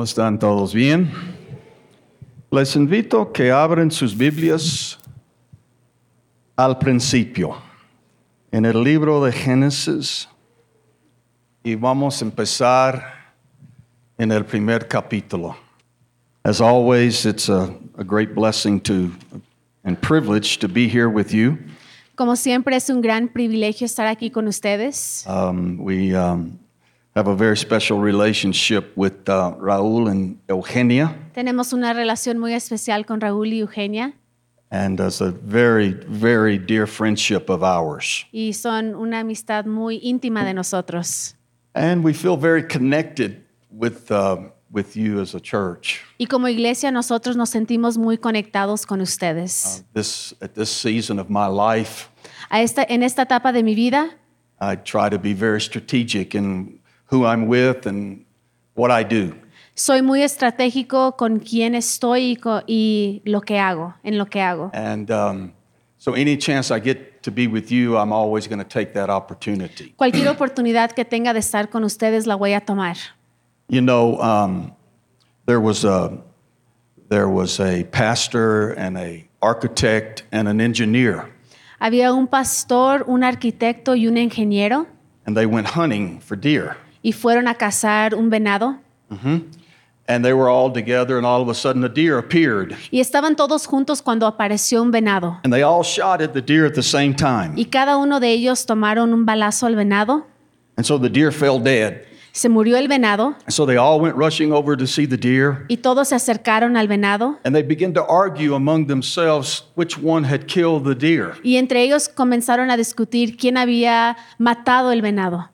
¿Cómo están todos? ¿Bien? Les invito a que abran sus Biblias al principio, en el libro de Génesis, y vamos a empezar en el primer capítulo. As always, it's a, a great blessing to and privilege to be here with you. Como siempre es un gran privilegio estar aquí con ustedes. Um, we um, have a very special relationship with uh, Raúl and Eugenia, Tenemos una relación muy especial con Raúl y Eugenia and it's a very, very dear friendship of ours. y son una amistad muy íntima de nosotros. And we feel very connected with, uh, with you as a church. Y como iglesia nosotros nos sentimos muy conectados con ustedes. This, at this season of my life, A esta, en esta etapa de mi vida I try to be very strategic in who I'm with and what I do. soy muy estratégico con quién estoy y, co- y lo que hago, en lo que hago. And um, so, any chance I get to be with you, I'm always going to take that opportunity. Cualquier oportunidad que tenga de estar con ustedes la voy a tomar. You know, um, there was a there was a pastor and a architect and an engineer, Había un pastor, un arquitecto y un ingeniero and they went hunting for deer. Y fueron a cazar un venado. And they were all together, and all of a sudden, a deer appeared, Y estaban todos juntos cuando apareció un venado. and they all shot at the deer at the same time. Y cada uno de ellos tomaron un balazo al venado. And so the deer fell dead. Se murió el venado So they all went rushing over to see the deer, y todos se acercaron al venado. and they began to argue among themselves which one had killed the deer. Y entre ellos comenzaron a discutir quién había matado el venado.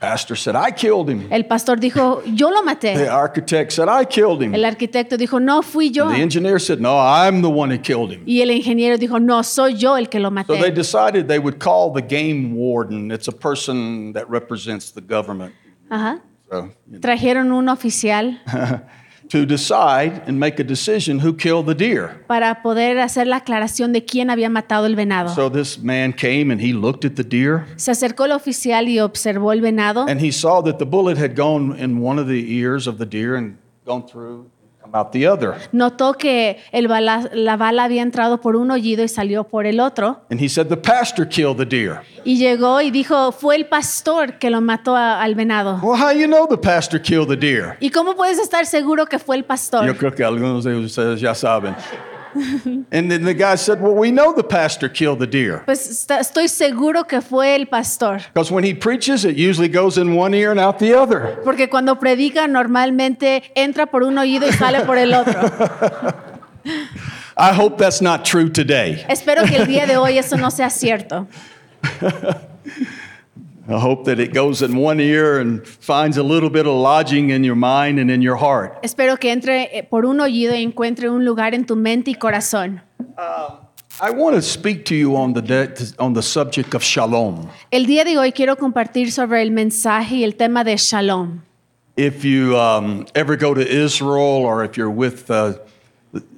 Pastor said, I killed him. El pastor dijo, yo lo The maté. architect said, I killed him. El arquitecto dijo, no fui yo. And the engineer said, No, I'm the one who killed him. Y el ingeniero dijo, no, soy yo el que lo So they maté. decided they would call the game warden. It's a person that represents the government. Ajá. So, Trajeron un oficial to decide and make a decision who killed the deer. para poder hacer la aclaración de quién había matado el venado. So this man came and he looked at the deer Se acercó el oficial y observó el venado and he saw that the bullet had gone in one of the ears of the deer and gone through, out the other. Notó que el bala- la bala había entrado por un oído y salió por el otro. And he said, The pastor killed the deer. Y llegó y dijo, fue el pastor que lo mató a- al venado. Well, how you know the pastor killed the deer? ¿Y cómo puedes estar seguro que fue el Yo pastor? creo que algunos de ustedes ya saben. and then the guy said, Well, we know the pastor killed the deer. Pues estoy seguro que fue el pastor. Because when he preaches, it usually goes in one ear and out the other. Porque cuando predica normalmente entra por un oído y sale por el otro. I hope that's not true today. Espero que el día de hoy eso no sea cierto. I hope that it goes in one ear and finds a little bit of lodging in your mind and in your heart. Espero que entre eh, por un oído y encuentre un lugar en tu mente y corazón. I want to speak to you on the, de- on the subject of shalom. El día de hoy quiero compartir sobre el mensaje y el tema de shalom. If you um, ever go to Israel or if you're with uh,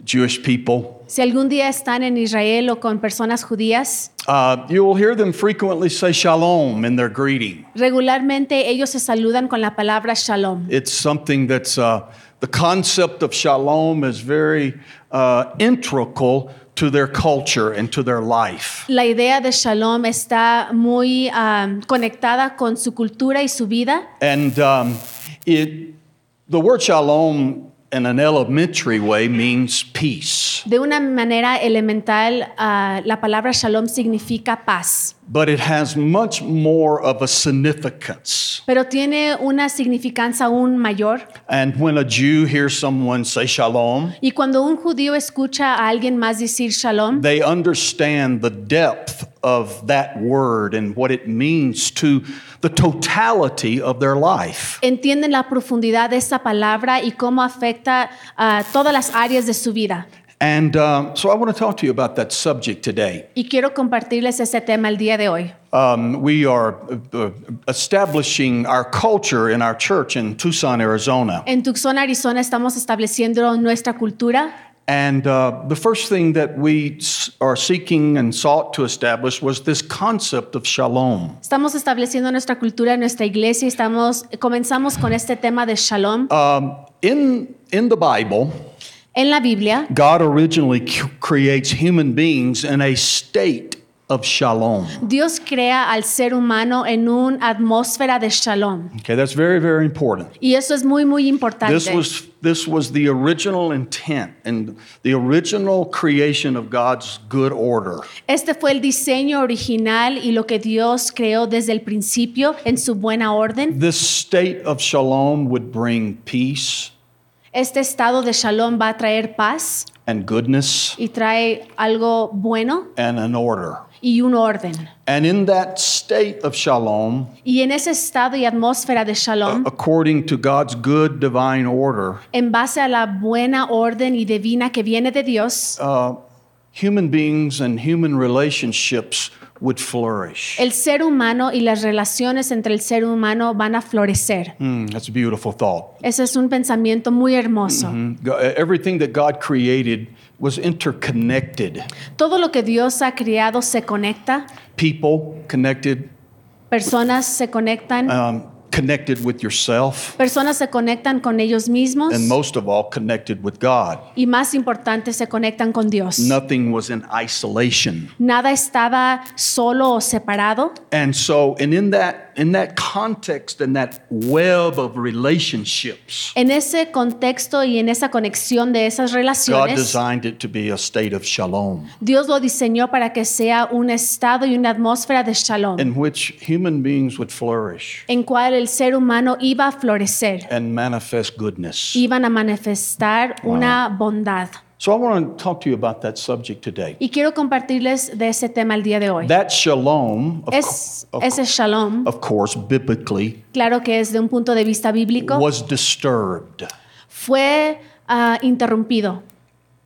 Jewish people, Si algún día están en Israel o con personas judías, uh, you will hear them frequently say shalom in their greeting. regularmente ellos se saludan con la palabra shalom. It's something that's uh, the concept of shalom is very uh, integral to their culture and to their life. La idea de shalom está muy ah, conectada con su cultura y su vida. And um, it, the word shalom in an elementary way means peace, De una manera elemental, ah, la palabra shalom significa paz, but it has much more of a significance. pero tiene una significancia aún mayor. And when a Jew hears someone say shalom, Y cuando un judío escucha a alguien más decir shalom, they understand the depth of that word and what it means to the totality of their life. entienden la profundidad de esa palabra y cómo afecta a todas las áreas de su vida. And um, so I want to talk to you about that subject today. Y quiero compartirles ese tema el día de hoy. Um, we are uh, uh, establishing our culture in our church in Tucson, Arizona. En Tucson, Arizona, estamos estableciendo nuestra cultura And uh, the first thing that we are seeking and sought to establish was this concept of shalom. Estamos estableciendo nuestra cultura en nuestra iglesia estamos, comenzamos con este tema de shalom. Um, in, in the Bible, En la Biblia, God originally creates human beings in a state of shalom. Dios crea al ser humano en una atmósfera de shalom. Okay, that's very, very important. Y eso es muy, muy importante. This was, this was the original intent and the original creation of God's good order. Este fue el diseño original y lo que Dios creó desde el principio en su buena orden. This state of shalom would bring peace Este estado de shalom va a traer paz and goodness y trae algo bueno and an order. y un orden. And in that state of shalom, Y en ese estado y atmósfera de shalom, according to God's good divine order, en base a la buena orden y divina que viene de Dios, uh, human beings and human relationships would flourish. el ser humano y las relaciones entre el ser humano van a florecer. Hmm, that's a beautiful thought. Ese es un pensamiento muy hermoso. Mm, Go- Everything that God created was interconnected. Todo lo que Dios ha creado se conecta, People connected, personas se conectan, um, connected with yourself, personas se conectan con ellos mismos and most of all, connected with God. y más importante se conectan con Dios. Nothing was in isolation. Nada estaba solo o separado. And so, and in that in that context and that web of relationships, En ese contexto y en esa conexión de esas God relaciones, designed it to be a state of shalom Dios lo diseñó para que sea un estado y una atmósfera de shalom, in which human beings would flourish en cual el ser humano iba a florecer, and manifest goodness. iban a manifestar una bondad. So I want to talk to you about that subject today. Y quiero compartirles de ese tema el día de hoy. That shalom, of, Es, co- of- ese shalom, of course, biblically, claro que es de un punto de vista bíblico, was disturbed fue ah, interrumpido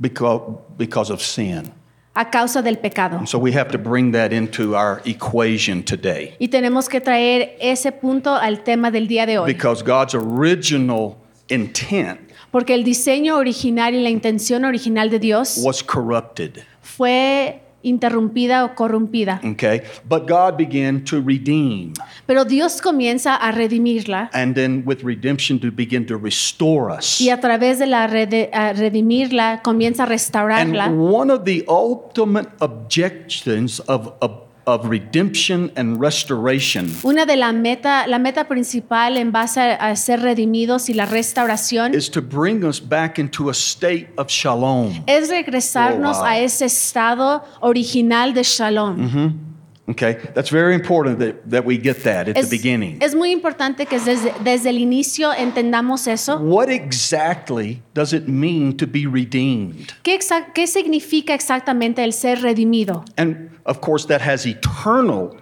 because, because of sin. a causa del pecado. So we have to bring that into our equation today. Y tenemos que traer ese punto al tema del día de hoy. Because God's original intent Porque el diseño original y la intención original de Dios was corrupted. fue interrumpida o corrompida. Okay? But God began to redeem. Pero Dios comienza a redimirla And then with redemption to begin to restore us. y a través de la rede- a redimirla comienza a restaurarla. And one of the ultimate objections of, of, of redemption and restoration Una de la meta, la meta principal en base a, a ser redimidos y la restauración is to bring us back into a state of shalom. es regresarnos Oh, wow. a ese estado original de shalom. Okay? That's very important that, that we get that at Es, the beginning. es muy importante que desde, desde el inicio entendamos eso. What exactly does it mean to be redeemed? ¿Qué, exa- qué significa exactamente el ser redimido? And of course, that has eternal,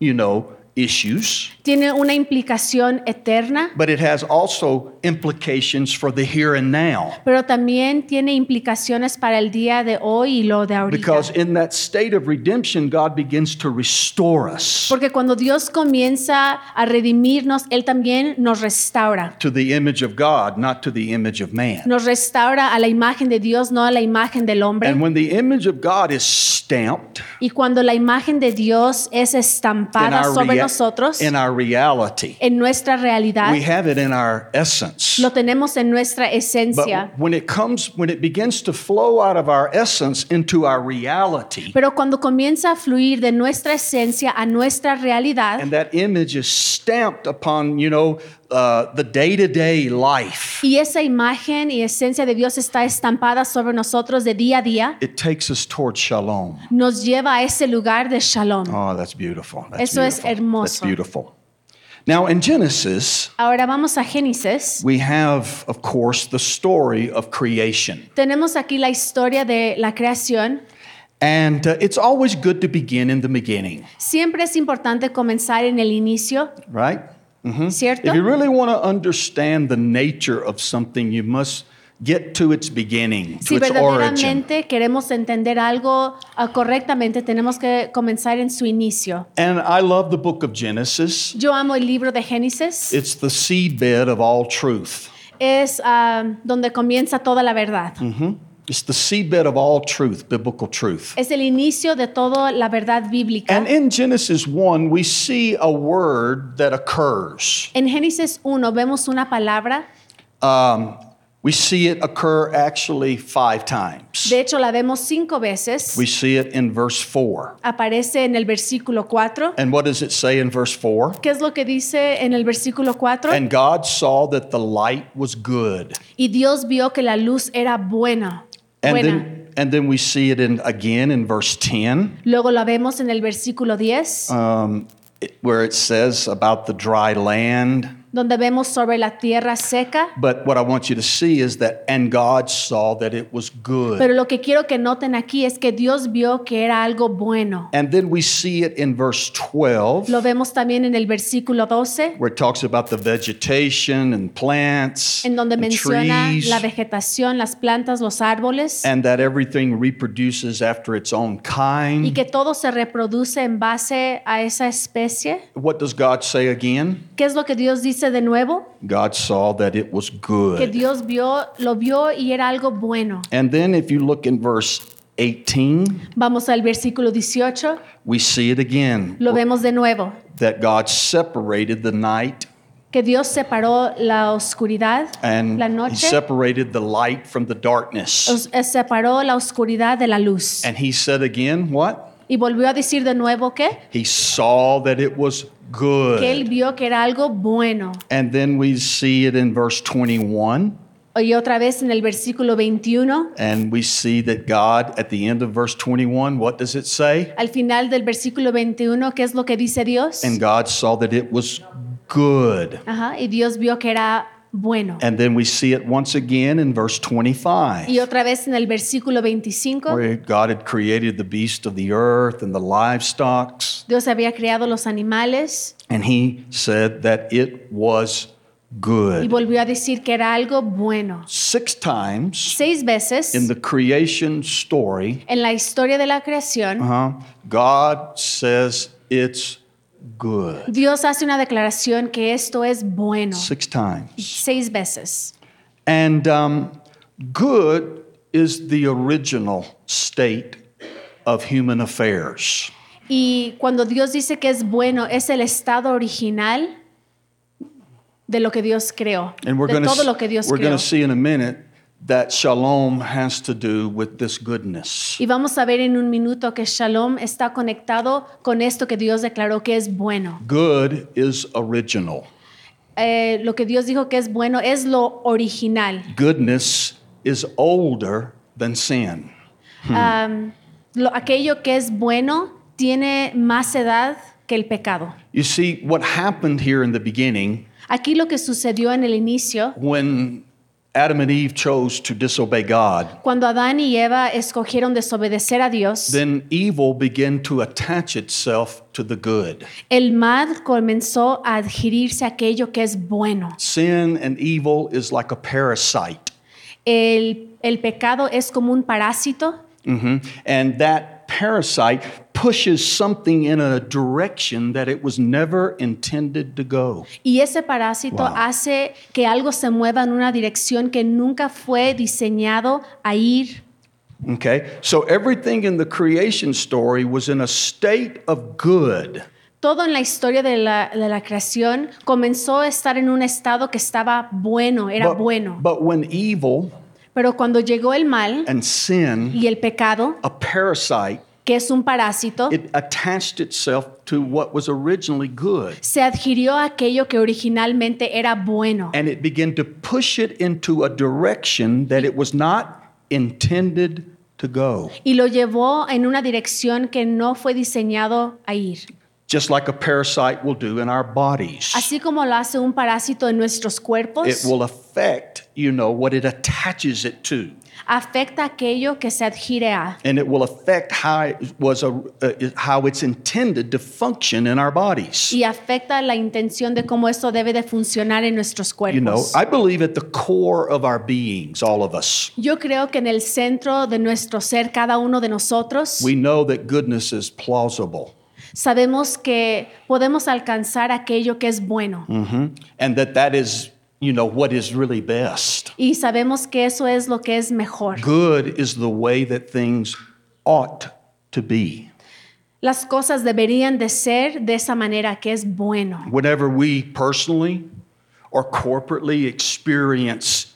you know, issues, Tiene una implicación eterna, but it has also implications for the here and now. pero también tiene implicaciones para el día de hoy y lo de ahorita. Because in that state of redemption, God begins to restore us Porque cuando Dios comienza a redimirnos, Él también nos restaura. to the image of God, not to the image of man. Nos restaura a la imagen de Dios, no a la imagen del hombre. And when the image of God is stamped Y cuando la imagen de Dios es estampada sobre nosotros, in our reality, en nuestra realidad, we have it in our essence. lo tenemos en nuestra But esencia. when it comes, when it begins to flow out of our essence into our reality, Pero cuando comienza a fluir de nuestra esencia a nuestra realidad, and that image is stamped upon, you know, uh, the day-to-day life, y esa imagen y esencia de Dios está estampada sobre nosotros de día a día, it takes us towards shalom. nos lleva a ese lugar de shalom. Oh, that's beautiful. That's Eso es beautiful. hermoso. That's beautiful. Now, in Genesis, Ahora vamos a Génesis. we have, of course, the story of creation. Tenemos aquí la historia de la creación. And uh, it's always good to begin in the beginning, Siempre es importante comenzar en el inicio, right? Mhm. ¿cierto? If you really want to understand the nature of something, you must get to its beginning, to Si origin. verdaderamente queremos entender algo ah, correctamente, tenemos que comenzar en su inicio. And I love the book of Genesis. Yo amo el libro de Génesis. It's the seedbed of all truth. Es ah, donde comienza toda la verdad. It's the seedbed of all truth, biblical truth. Es el inicio de toda la verdad bíblica. And in Genesis 1, we see a word that occurs. En Génesis 1 vemos una palabra, Um, we see it occur actually five times. de hecho la vemos cinco veces. We see it in verse 4. Aparece en el versículo 4. And what does it say in verse 4? ¿Qué es lo que dice en el versículo 4? And God saw that the light was good. Y Dios vio que la luz era buena. And buena. then, and then we see it in, again in verse 10, Luego la vemos en el versículo 10, um, where it says about the dry land. Donde vemos sobre la tierra seca. But what I want you to see is that, and God saw that it was good. Pero lo que quiero que noten aquí es que Dios vio que era algo bueno. And then we see it in verse 12, Lo vemos también en el versículo 12, where it talks about the vegetation and plants en donde and menciona trees, la vegetación, las plantas, los árboles, and that everything reproduces after its own kind. y que todo se reproduce en base a esa especie. What does God say again? ¿Qué es lo que Dios dice de nuevo? God saw that it was good. Que. Dios vio, lo vio y era algo bueno. And then if you look in verse 18, Vamos al versículo 18, we see it again lo vemos de nuevo, that God separated the night que Dios separó la oscuridad, and la he noche, separated the light from the darkness. os- eh, separó la oscuridad de la luz. And he said again, what? Y volvió a decir de nuevo que, He saw that it was que él good. vio que era algo bueno. And then we see it in verse 21 Y otra vez en el versículo 21, and we see that God at the end of verse 21, what does it say? al final del versículo 21, ¿qué es lo que dice Dios? And God saw that it was good. Ajá, y Dios vio que era bueno. And then we see it once again in verse 25. Y otra vez en el versículo 25, where God had created the beast of the earth and the livestock, Dios había creado los animales and he said that it was good. y volvió a decir que era algo bueno. Six times Seis veces in the creation story, en la historia de la creación, uh-huh, God says it's good. Dios hace una declaración que esto es bueno. Six times. Seis veces. And um, good is the original state of human affairs. Y cuando Dios dice que es bueno, es el estado original de lo que Dios creó, And we're de todo lo que Dios we're going to see in a minute that shalom has to do with this goodness. Y vamos a ver en un minuto que Shalom está conectado con esto que Dios declaró que es bueno. Good is original. Eh, lo que Dios dijo que es bueno es lo original. Goodness is older than sin. Am, lo- aquello que es bueno tiene más edad que el pecado. You see, what happened here in the beginning Aquí lo que sucedió en el inicio, when Adam and Eve chose to disobey God, cuando Adán y Eva escogieron desobedecer a Dios, then evil began to attach itself to the good. el mal comenzó a adquirirse a aquello que es bueno. Sin and evil is like a parasite. El, el pecado es como un parásito Mhm. And that parasite pushes something in a direction that it was never intended to go. y ese parásito Wow. hace que algo se mueva en una dirección que nunca fue diseñado a ir. Okay? So everything in the creation story was in a state of good. Todo en la historia de la, de la creación comenzó a estar en un estado que estaba bueno, era but, bueno. but when evil Pero cuando llegó el mal and sin, y el pecado, a parasite, que es un parásito, it attached itself to what was originally good. se adquirió a aquello que originalmente era bueno And it began to push it into a direction that it was not intended to go. y lo llevó en una dirección que no fue diseñado a ir. Just like a parasite will do in our bodies. Así como lo hace un parásito en nuestros cuerpos, It will affect, you know, what it attaches it to. afecta aquello que se adhiere a And it will affect how it was a, uh, how it's intended to function in our bodies. y afecta la intención de cómo esto debe de funcionar en nuestros cuerpos. You know. I believe at the core of our beings, all of us, Yo creo que en el centro de nuestro ser, cada uno de nosotros, we know that goodness is plausible. Sabemos que podemos alcanzar aquello que es bueno Mhm. And that that is you know, what is really best. Y sabemos que eso es lo que es mejor. Good is the way that things ought to be. Las cosas deberían de ser de esa manera que es bueno. Whenever we personally or corporately experience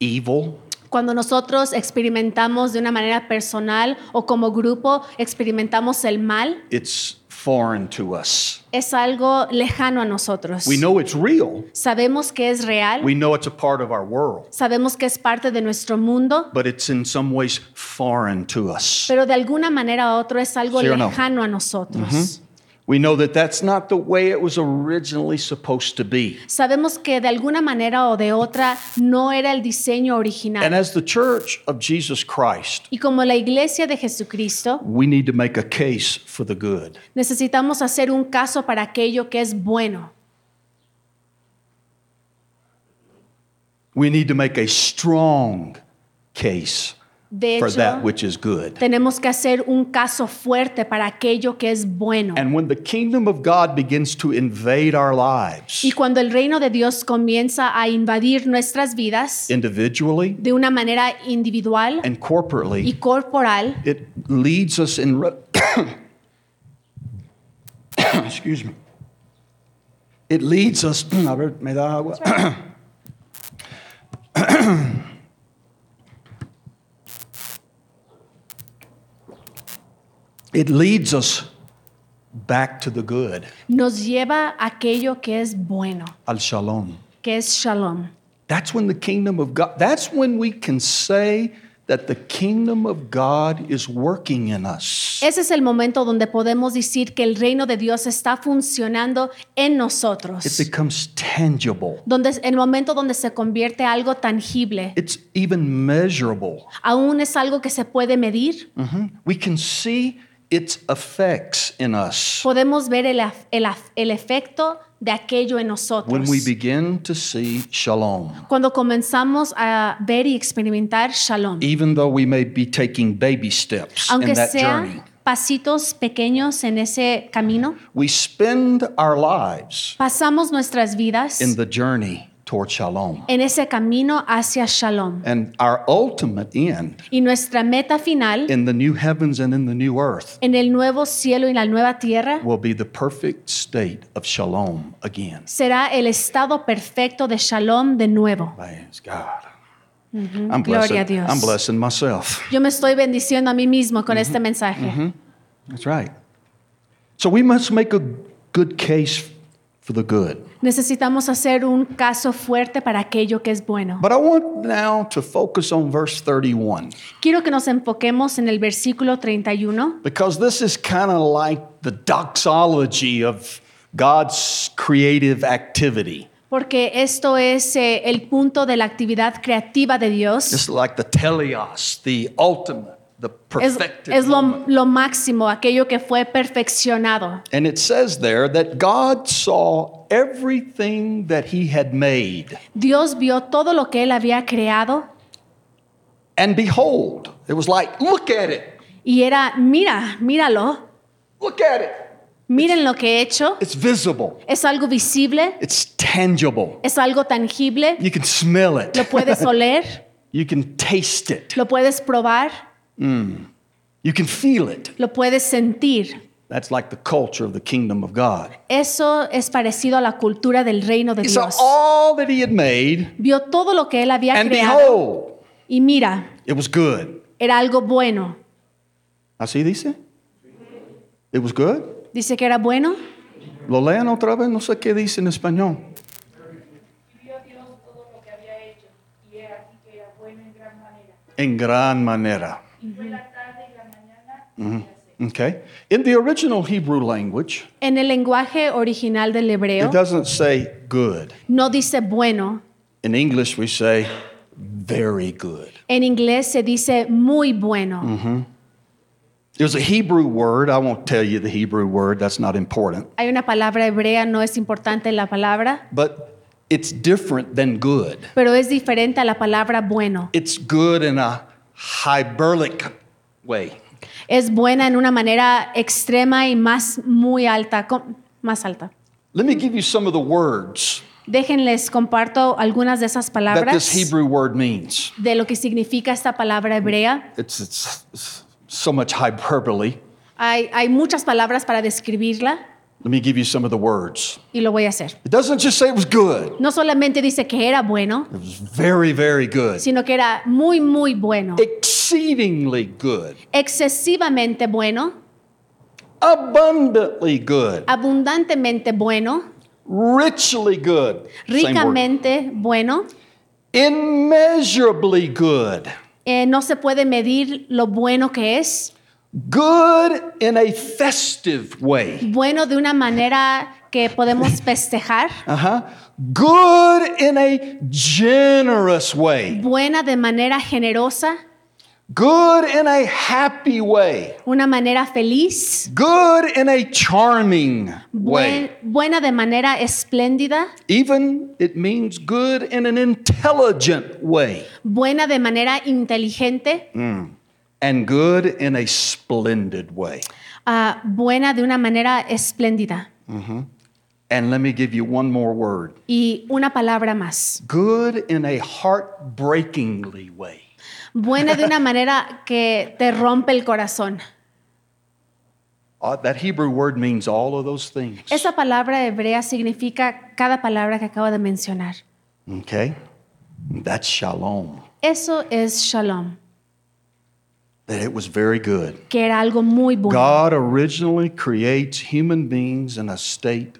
evil, Cuando nosotros experimentamos de una manera personal o como grupo experimentamos el mal, it's foreign to us. es algo lejano a nosotros. We know it's real, Sabemos que es real, we know it's a part of our world, sabemos que es parte de nuestro mundo, but it's in some ways foreign to us. pero de alguna manera u otra es algo ¿Sí o no? lejano a nosotros. We know that that's not the way it was originally supposed to be. Sabemos que de alguna manera o de otra no era el diseño original. And as the church of Jesus Christ, Y como la iglesia de Jesucristo, we need to make a case for the good. necesitamos hacer un caso para aquello que es bueno. We need to make a strong case De for that which is good. tenemos que hacer un caso fuerte para aquello que es bueno. And when the kingdom of God begins to invade our lives, Y cuando el reino de Dios comienza a invadir nuestras vidas individually de una manera individual and corporately. y corporal, it leads us in. Excuse me. It leads us. A ver, me da agua. It leads us back to the good, nos lleva a aquello que es bueno, al shalom. que es shalom. That's when the kingdom of God, that's when we can say that the kingdom of God is working in us. Ese es el momento donde podemos decir que el reino de Dios está funcionando en nosotros. It becomes tangible. Donde es el momento donde se convierte algo tangible. It's even measurable. Aún es algo que se puede medir. Mhm. We can see its effects in us Podemos ver el, el el efecto de aquello en nosotros. when we begin to see shalom. Cuando comenzamos a ver y experimentar shalom. Even though we may be taking baby steps in Aunque that sea journey, pasitos pequeños en ese camino, we spend our lives pasamos nuestras vidas in the journey toward shalom. en ese camino hacia shalom. And our ultimate end Y nuestra meta final in the new heavens and in the new earth en el nuevo cielo y la nueva tierra will be the perfect state of shalom again. será el estado perfecto de shalom de nuevo. Praise God. I'm, Gloria a blessing, Dios. I'm blessing myself. Yo me estoy bendiciendo a mí mismo con este mensaje. That's right. So we must make a good case for the good. Necesitamos hacer un caso fuerte para aquello que es bueno. But I want now to focus on verse 31 Quiero que nos enfoquemos en el versículo 31 because this is kind of like the doxology of God's creative activity. porque esto es eh, el punto de la actividad creativa de Dios. It's like the teleos, the ultimate, the Es, perfected. es lo, moment. lo máximo, aquello que fue perfeccionado. And it says there that God saw everything that he had made. Dios vio todo lo que él había creado And behold, it was like, look at it, y era, mira, míralo, look at it. miren lo que he hecho. It's visible, Es algo visible, it's tangible. es algo tangible, You can smell it. lo puedes oler, you can taste it, lo puedes probar, you can feel it. lo puedes sentir. That's like the culture of the kingdom of God. Eso es parecido a la cultura del reino de He saw Dios. all that he had made, Vio todo lo que él había and creado behold, y mira, it was good. era algo bueno. Así dice? It was good. Dice que era bueno. Lo lean otra vez, no sé qué dice en español. En gran manera. En gran manera. Y fue la tarde y la mañana. Okay. In the original Hebrew language, En el lenguaje original del hebreo it doesn't say good. no dice bueno. In English, we say very good. En inglés se dice muy bueno. There's a Hebrew word. I won't tell you the Hebrew word, that's not important. Hay una palabra hebrea, no es importante la palabra, But it's different than good. pero es diferente a la palabra bueno. It's good in a hyperbolic way. Es buena en una manera extrema y más muy alta, más alta. Let me give you some of the words Déjenles comparto algunas de esas that this palabras Hebrew word means. de lo que significa esta palabra hebrea. It's, it's, it's so much hyperbole. Hay, hay muchas palabras para describirla Let me give you some of the words. y lo voy a hacer. It doesn't just say it was good, No solamente dice que era bueno, it was very, very good. sino que era muy, muy bueno, Exceedingly good. excesivamente bueno, Abundantly good. abundantemente bueno, Richly good. Ricamente bueno. Immeasurably good. Eh, no se puede medir lo bueno que es. Good in a festive way. Bueno de una manera que podemos festejar. Uh-huh. Good in a generous way. Buena de manera generosa. Good in a happy way. Una manera feliz. Good in a charming way. buen- buena de manera espléndida. Even it means good in an intelligent way. Buena de manera inteligente. And good in a splendid way. ah, buena de una manera espléndida. And let me give you one more word. Y una palabra más. Good in a heartbreakingly way. Buena de una manera que te rompe el corazón. Uh, that Hebrew word means all of those things. Esa palabra hebrea significa cada palabra que acabo de mencionar. Okay? That's shalom. Eso es shalom, That it was very good. que era algo muy bueno. God originally creates human beings in a state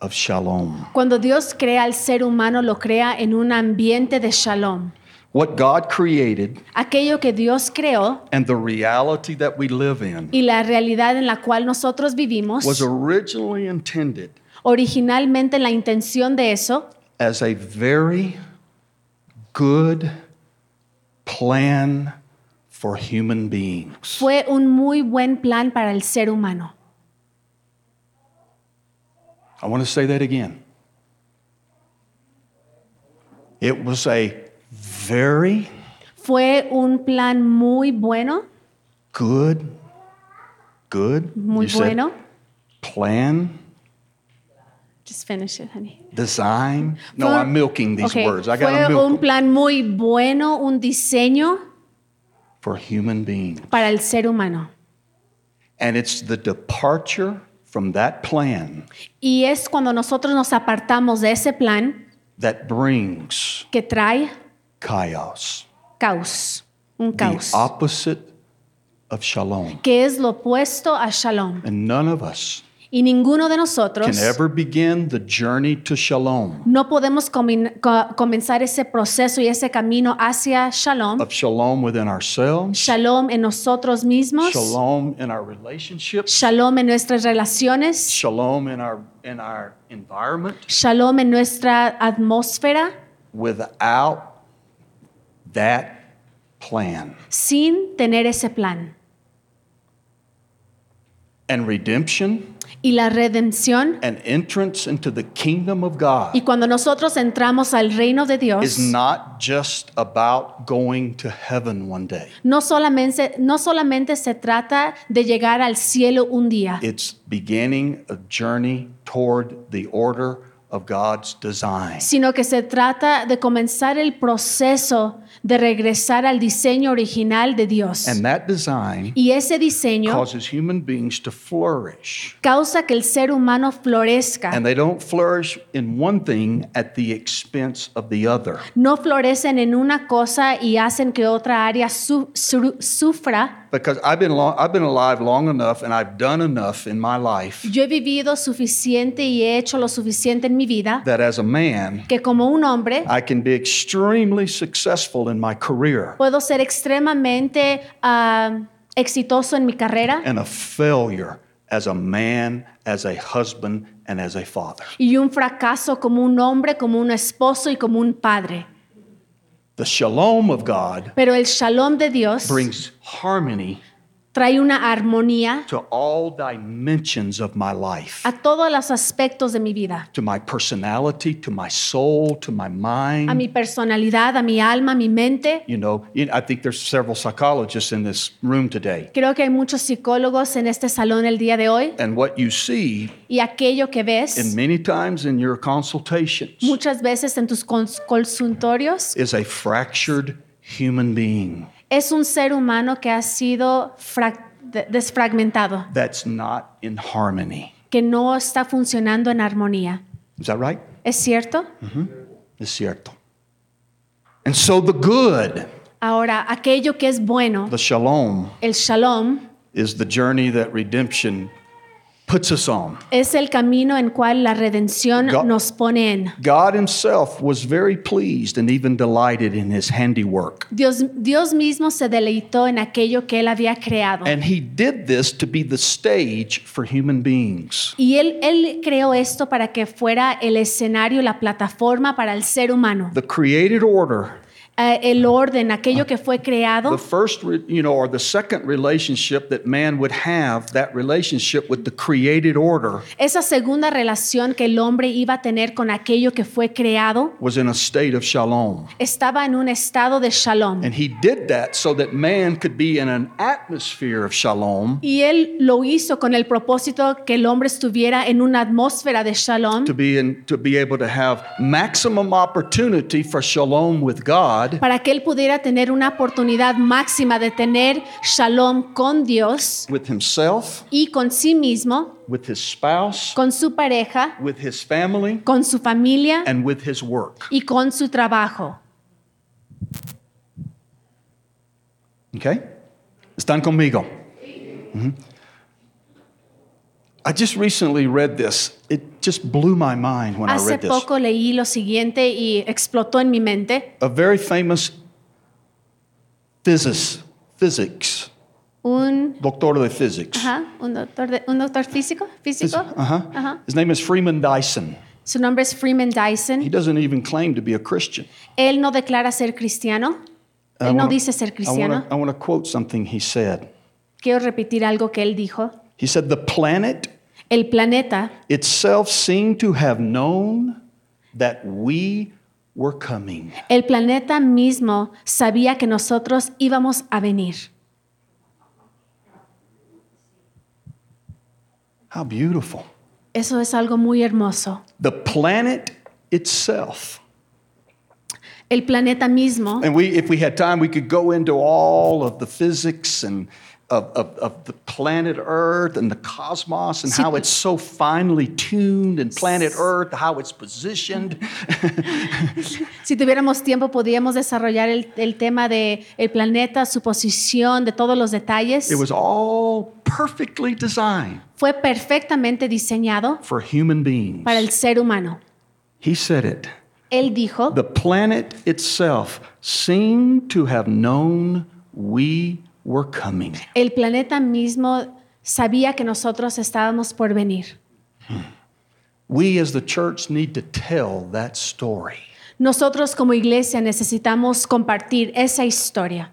of shalom. Cuando Dios crea al ser humano, lo crea en un ambiente de shalom. What God created Aquello que Dios creó and the reality that we live in y la realidad en la cual nosotros vivimos, was originally intended originalmente la intención de eso as a very good plan for human beings. fue un muy buen plan para el ser humano. I want to say that again. It was a very Fue un plan muy bueno, good, good, muy you bueno. plan, Just finish it, honey. design. No, Fue- I'm milking these Ok, words. I got to Fue milk un plan muy bueno, un diseño for human beings. para el ser humano. And it's the departure from that plan Y es cuando nosotros nos apartamos de ese plan that brings que trae chaos, caos, un the opposite of shalom. que es lo opuesto a shalom. And none of us Y ninguno de nosotros can ever begin the journey to shalom, no podemos comenzar ese proceso y ese camino hacia shalom, of shalom within ourselves, shalom en nosotros mismos, shalom in our relationships, shalom en nuestras relaciones, shalom in our in our environment shalom en nuestra atmósfera, without that plan. sin tener ese plan. And redemption Y la redención, and entrance into the kingdom of God y cuando nosotros entramos al reino de is Dios, not just about going to heaven one day. no solamente, no solamente se trata de llegar al cielo un día, It's beginning a journey toward the order of God's design. sino que se trata de comenzar el proceso de regresar al diseño original de Dios. And that design Y ese diseño causes human beings to flourish. causa que el ser humano florezca. And they don't flourish in one thing at the expense of the other. No florecen en una cosa y hacen que otra área su- su- sufra. Because I've been, long, I've been alive long enough and I've done enough in my life Yo he vivido suficiente y he hecho lo suficiente en mi vida that as a man, que como un hombre I can be extremely successful in my career puedo ser extremadamente ah, exitoso en mi carrera and a failure as a man, as a husband, and as a father. y un fracaso como un hombre, como un esposo y como un padre. The shalom of God Pero el shalom de Dios brings harmony trae una armonía to all dimensions of my life, a todos los aspectos de mi vida, to my personality, to my soul, to my a mind. mi personalidad, a mi alma, a mi mente. You know, I think there's several psychologists in this room today. Creo que hay muchos psicólogos en este salón el día de hoy And what you see, y aquello que and ves many times in your consultations, muchas veces en tus cons- consultorios is a fractured human being es un ser humano que ha sido desfragmentado, that's not in harmony. que no está funcionando en armonía. Is that right? ¿Es cierto? Es cierto. And so the good, Ahora, aquello que es bueno, the shalom, el shalom, is the journey that redemption puts us on. es el camino en cual la redención Go- nos pone en. God Himself was very pleased and even delighted in His handiwork. Dios, Dios mismo se deleitó en aquello que Él había creado. And He did this to be the stage for human beings. Y él, él creó esto para que fuera el escenario, la plataforma para el ser humano. The created order, Eh, el orden, aquello que fue creado, the first, re- you know, or the second relationship that man would have, that relationship with the created order, esa segunda relación que el hombre iba a tener con aquello que fue creado, was in a state of shalom. estaba en un estado de shalom. And He did that so that man could be in an atmosphere of shalom Y él lo hizo con el propósito que el hombre estuviera en una atmósfera de shalom to be in, to be able to have maximum opportunity for shalom with God para que él pudiera tener una oportunidad máxima de tener shalom con Dios with himself, y con sí mismo, with his spouse, con su pareja, with his family, con su familia and with his work. y con su trabajo. Okay? Están conmigo. Mhm. I just recently read this. It just blew my mind when I read this. poco leí lo siguiente y explotó en mi mente. A very famous physics, physics, Un, doctor de physics. ajá, un, doctor, de- un doctor físico, físico. Uh-huh. Ajá. His name is Freeman Dyson. Su nombre es Freeman Dyson. He doesn't even claim to be a Christian. Él no declara ser cristiano. I Él no wanna- dice ser I cristiano. I want to quote something he said. Quiero repetir algo que él dijo. He said, The planet El planeta itself seemed to have known that we were coming. El planeta mismo sabía que nosotros íbamos a venir. How beautiful. Eso es algo muy hermoso. The planet itself. El planeta mismo, And we, if we had time, we could go into all of the physics and of, of, of the planet Earth and the cosmos and how it's so finely tuned and planet Earth, how it's positioned. si tuviéramos tiempo, podríamos desarrollar el, el tema de el planeta, su posición, de todos los detalles. It was all perfectly designed Fue perfectamente diseñado for human beings. para el ser humano. He said it. Él dijo, The planet itself seemed to have known we were coming. el planeta mismo sabía que nosotros estábamos por venir. We as the church need to tell that story. Nosotros como iglesia necesitamos compartir esa historia.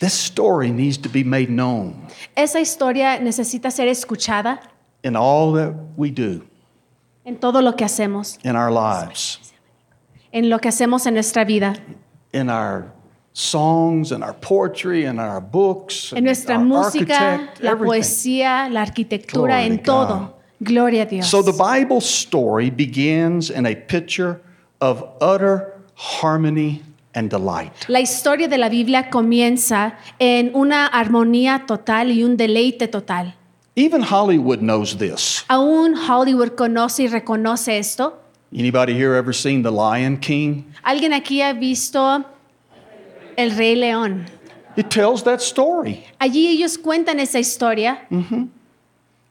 This story needs to be made known Esa historia necesita ser escuchada in all that we do en todo lo que hacemos, in our lives, en lo que hacemos en nuestra vida, in our songs, and our poetry, and our books, en nuestra our música, la everything. poesía, la arquitectura, Glory en to todo. God. Gloria a Dios. So the Bible story begins in a picture of utter harmony and delight. La historia de la Biblia comienza en una armonía total y un deleite total. Even Hollywood knows this. Aún Hollywood conoce y reconoce esto. Anybody here ever seen The Lion King? ¿Alguien aquí ha visto El Rey León? It tells that story. Allí ellos cuentan esa historia. Mm-hmm.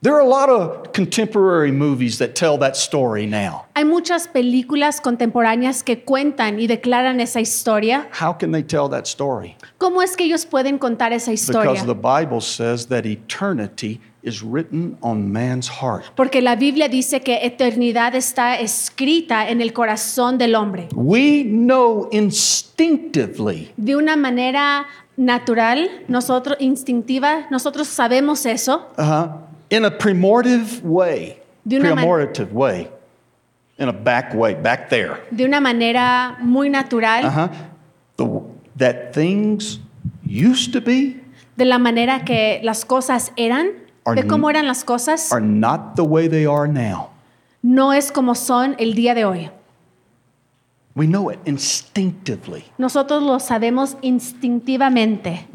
There are a lot of contemporary movies that tell that story now. Hay muchas películas contemporáneas que cuentan y declaran esa historia. How can they tell that story? ¿Cómo es que ellos pueden contar esa historia? Because the Bible says that eternity is written on man's heart. Porque la Biblia dice que eternidad está escrita en el corazón del hombre. We know instinctively De una manera natural, nosotros instintiva, nosotros sabemos eso. uh, -huh. in a premortive way, De una premortive way, in a back way, back there, De una manera muy natural, uh-huh, the, that things used to be de la manera que las cosas eran, de cómo eran las cosas, are not the way they are now. no es como son el día de hoy. We know it instinctively. Nosotros lo sabemos instintivamente.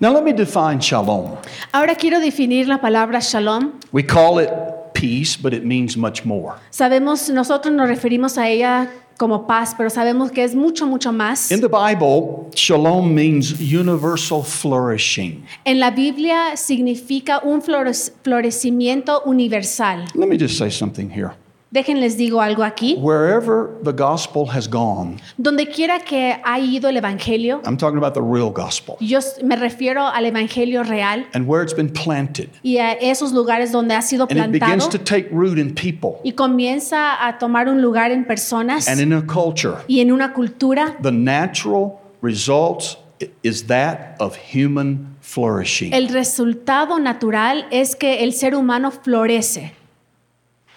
Now, let me define shalom. Ahora quiero definir la palabra shalom. We call it peace, but it means much more. Sabemos, nosotros nos referimos a ella como paz, pero sabemos que es mucho, mucho más. In the Bible, shalom means universal flourishing. En la Biblia significa un florecimiento universal. Let me just say something here. Déjenles digo algo aquí. Wherever the gospel has gone, Donde quiera que ha ido el Evangelio, I'm talking about the real gospel, yo me refiero al Evangelio real and where it's been planted, y a esos lugares donde ha sido and it begins plantado to take root in people y comienza a tomar un lugar en personas and in a culture, y en una cultura, the natural results is that of human flourishing. el resultado natural es que el ser humano florece.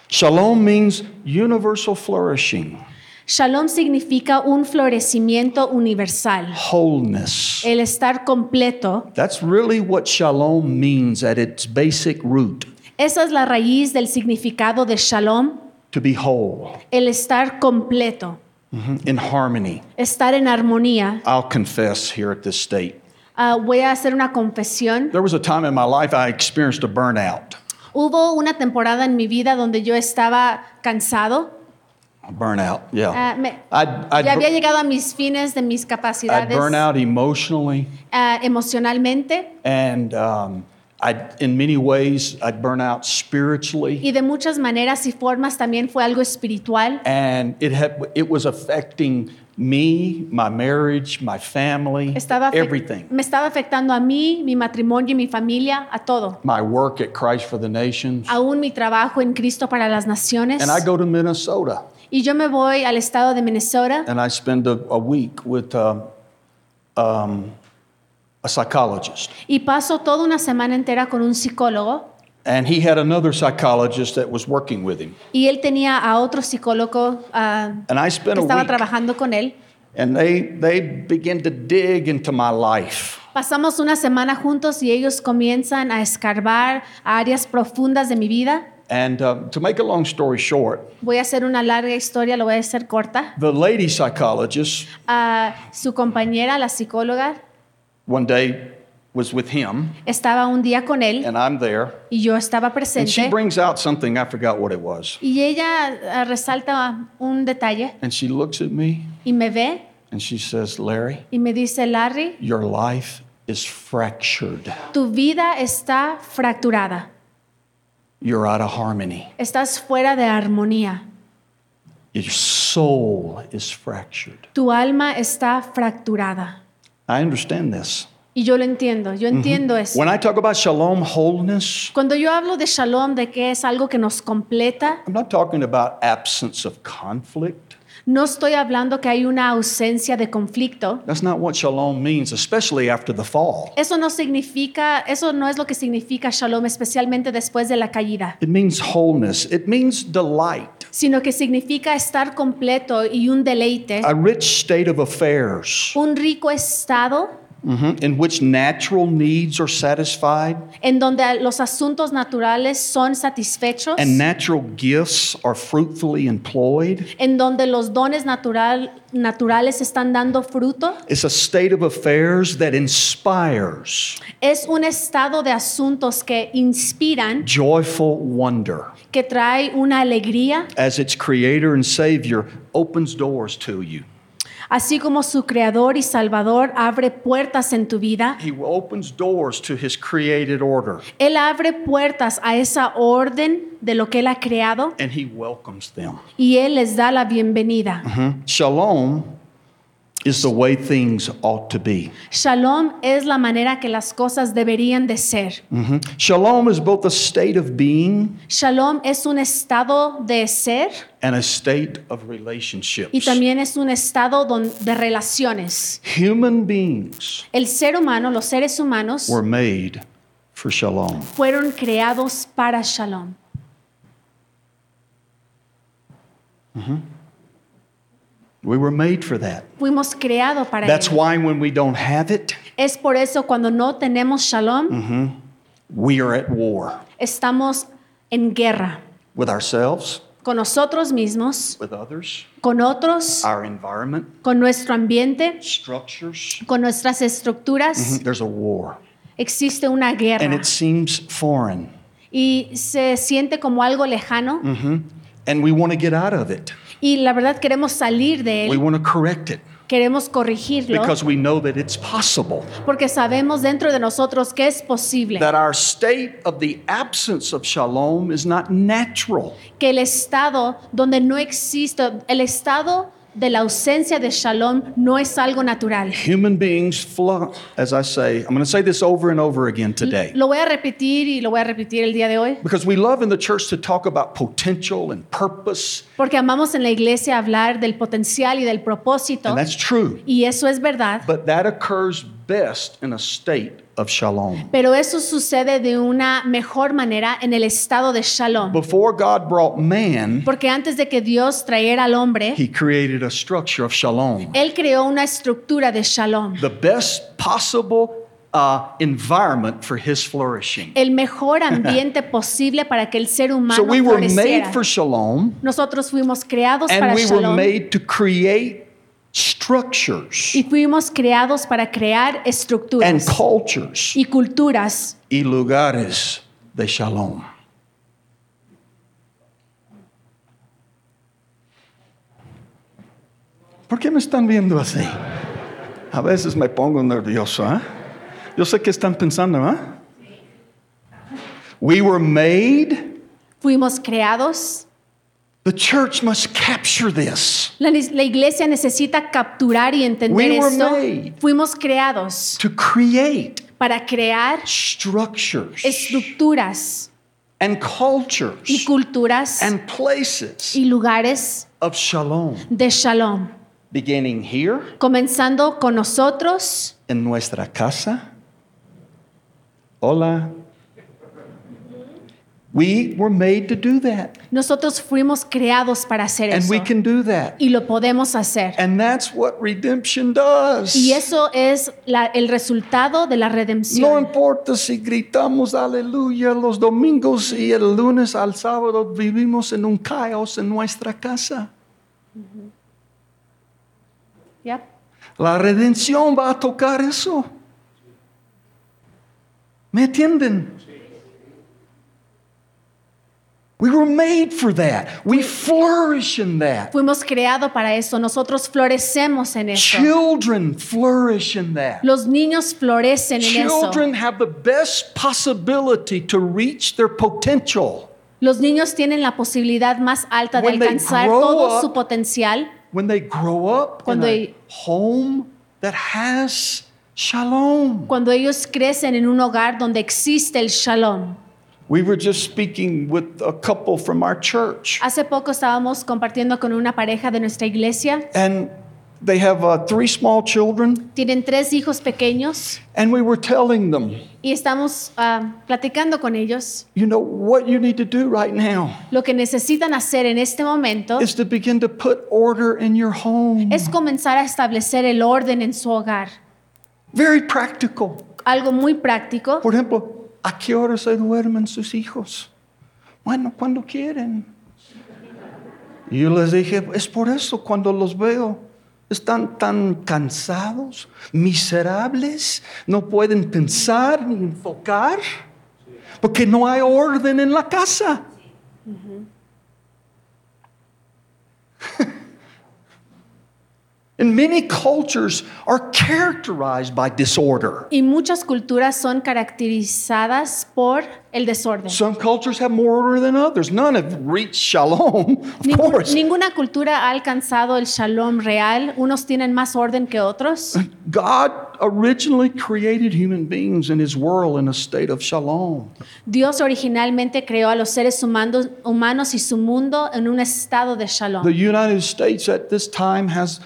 Shalom means universal flourishing, Shalom significa un florecimiento universal, wholeness. el estar completo. That's really what shalom means at its basic root Esa es la raíz del significado de shalom, to be whole, el estar completo, mhm, in harmony. estar en armonía. I'll confess here at this state. Ah, voy a hacer una confesión. There was a time in my life I experienced a burnout. Hubo una temporada en mi vida donde yo estaba cansado. Burnout, yeah. Ah, me- I'd, I'd, ya había llegado a mis fines de mis I'd capacidades burn out emotionally, ah, emocionalmente and um, I'd, in many ways, I'd burn out spiritually. y de muchas maneras y formas también fue algo espiritual. And it, had, it was affecting me, my marriage, my family, Estaba everything. me estaba afectando a mí, mi matrimonio y mi familia, a todo. My work at Christ for the Nations. Aún mi trabajo en Cristo para las Naciones. And I go to Minnesota Y yo me voy al estado de Minnesota and I spend a, a week with um, um, a psychologist. y paso toda una semana entera con un psicólogo. And he had another psychologist that was working with him. Y él tenía a otro psicólogo ah, And I que spent a estaba week, trabajando con él. and they, they began to dig into my life. Pasamos una semana juntos y ellos comienzan a escarbar áreas profundas de mi vida. And uh, to make a long story short, Voy a hacer una larga historia, lo voy a hacer corta. the lady psychologist Ah, su compañera, la psicóloga, one day was with him, estaba un día con él and I'm there. y yo estaba presente. And she brings out something, I forgot what it was. Y ella ah, resalta un detalle And she looks at me y me ve and she says, Larry, y me dice, Larry, your life is fractured. tu vida está fracturada, You're out of harmony. estás fuera de armonía, Your soul is fractured. tu alma está fracturada. I understand this. Y yo lo entiendo, yo entiendo eso. When I talk about shalom, wholeness, Cuando yo hablo de shalom, de que es algo que nos completa, I'm not talking about absence of conflict. no estoy hablando que hay una ausencia de conflicto. That's not what shalom means, especially after the fall. Eso no significa, eso no es lo que significa shalom, especialmente después de la caída, It means wholeness, it means delight, sino que significa estar completo y un deleite, a rich state of affairs un rico estado mhm, in which natural needs are satisfied en donde los asuntos naturales son satisfechos, and natural gifts are fruitfully employed. en donde los dones natural, naturales están dando fruto. It's a state of affairs that inspires Es un estado de asuntos que inspiran, joyful wonder que trae una alegría, as its creator and savior opens doors to you. Así como su creador y salvador abre puertas en tu vida. He opens doors to his created order Él abre puertas a esa orden de lo que Él ha creado and he welcomes them. y Él les da la bienvenida. Mhm. Shalom is the way things ought to be. Shalom es la manera que las cosas deberían de ser. Mhm. Shalom is both a state of being Shalom es un estado de ser and a state of y relationships. también es un estado de relaciones. Human beings El ser humano, los seres humanos, were made for shalom. fueron creados para shalom. We were made for that. Fuimos creados para That's ello. why when we don't have it, Es por eso cuando no tenemos shalom, mm-hmm, we are at war estamos en guerra with ourselves, con nosotros mismos, with others, con otros, our environment, con nuestro ambiente, structures. con nuestras estructuras. Mm-hmm, there's a war. Existe una guerra. And it seems foreign. y se siente como algo lejano mm-hmm, And we want to get out of it. Y la verdad queremos salir de We él, want to correct it queremos corregirlo because we know that it's possible. porque sabemos dentro de nosotros que es posible, That our state of the absence of shalom is not natural. que el estado donde no existe, el estado de la ausencia de shalom no es algo natural. Human beings flow, as I say, I'm going to say this over and over again today. Lo voy a repetir y lo voy a repetir el día de hoy, Because we love in the church to talk about potential and purpose, porque amamos en la iglesia hablar del potencial y del propósito, and that's true. y eso es verdad, But that occurs best in a state of shalom. pero eso sucede de una mejor manera en el estado de shalom. Before God brought man, Porque antes de que Dios trajera al hombre, he created a structure of shalom. Él creó una estructura de shalom. The best possible uh, environment for his flourishing. El mejor ambiente posible para que el ser humano So we were made floreciera. for shalom, Nosotros fuimos creados and para we were shalom made to create structures y fuimos creados para crear and estructuras cultures y culturas y lugares de shalom. ¿Por qué me están viendo así? A veces me pongo nervioso, ¿eh? Yo sé que están pensando, ¿eh? We were made, fuimos creados. The church must capture this La, la iglesia necesita capturar y entender We were esto. made. Fuimos creados to create para crear structures estructuras and cultures y culturas and places y lugares of shalom, de shalom. beginning here Comenzando con nosotros en nuestra casa. Hola. We were made to do that, Nosotros fuimos creados para hacer and eso we can do that. y lo podemos hacer. And that's what redemption does. Y eso es la- el resultado de la No redención. importa si gritamos aleluya los domingos y el lunes al sábado vivimos en un caos en nuestra casa. ¿Ya? La redención va a tocar eso. ¿Me entienden? We were made for that. We flourish in that. Fuimos creados para eso. Nosotros florecemos en eso. Children flourish in that. Los niños florecen en eso. Children have the best possibility to reach their potential Los niños tienen la posibilidad más alta de When they alcanzar grow todo up, su potencial when they grow up Cuando in a home that has shalom. cuando ellos crecen en un hogar donde existe el shalom. We were just speaking with a couple from our church, Hace poco estábamos compartiendo con una pareja de nuestra iglesia. and they have uh, three small children, Tienen tres hijos pequeños and we were telling them, y estamos ah, platicando con ellos. you know, what you need to do right now Lo que necesitan hacer en este momento is to begin to put order in your home. es comenzar a establecer el orden en su hogar. Very practical. Algo muy práctico. Por ejemplo, ¿a qué hora se duermen sus hijos? Bueno, cuando quieren. Y yo les dije, es por eso cuando los veo. Están tan cansados, miserables, no pueden pensar ni enfocar, porque no hay orden en la casa. And many cultures are characterized by disorder. Y muchas culturas son caracterizadas por el desorden. Some cultures have more order than others. None have reached shalom, of Ningún- course. ninguna cultura ha alcanzado el shalom real. Unos tienen más orden que otros. God originally created human beings in his world in a state of shalom. Dios originalmente creó a los seres humanos, humanos y su mundo en un estado de shalom. The United States at this time has,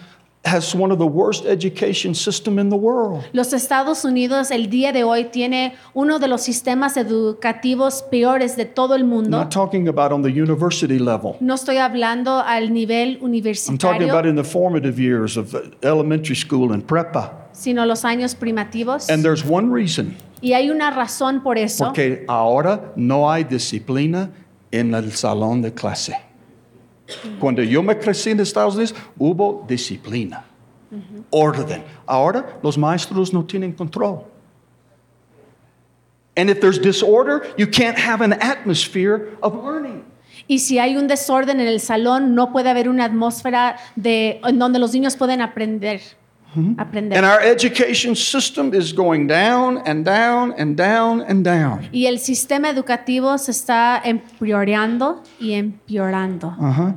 has one of the worst education system in the world. Los Estados Unidos el día de hoy tiene uno de los sistemas educativos peores de todo el I'm mundo. not talking about on the university level. No estoy hablando al nivel universitario. I'm talking about in the formative years of elementary school and prepa. sino los años primativos. And there's one reason. Y hay una razón por eso. Porque ahora no hay disciplina en el salón de clase. Cuando yo me crecí en Estados Unidos, hubo disciplina, orden. Ahora los maestros no tienen control. And if there's disorder, you can't have an atmosphere of learning. Y si hay un desorden en el salón, no puede haber una atmósfera de, en donde los niños pueden aprender. Aprender. And our education system is going down and down and down and down. Y el sistema educativo se está empeorando y empeorando. Uh-huh.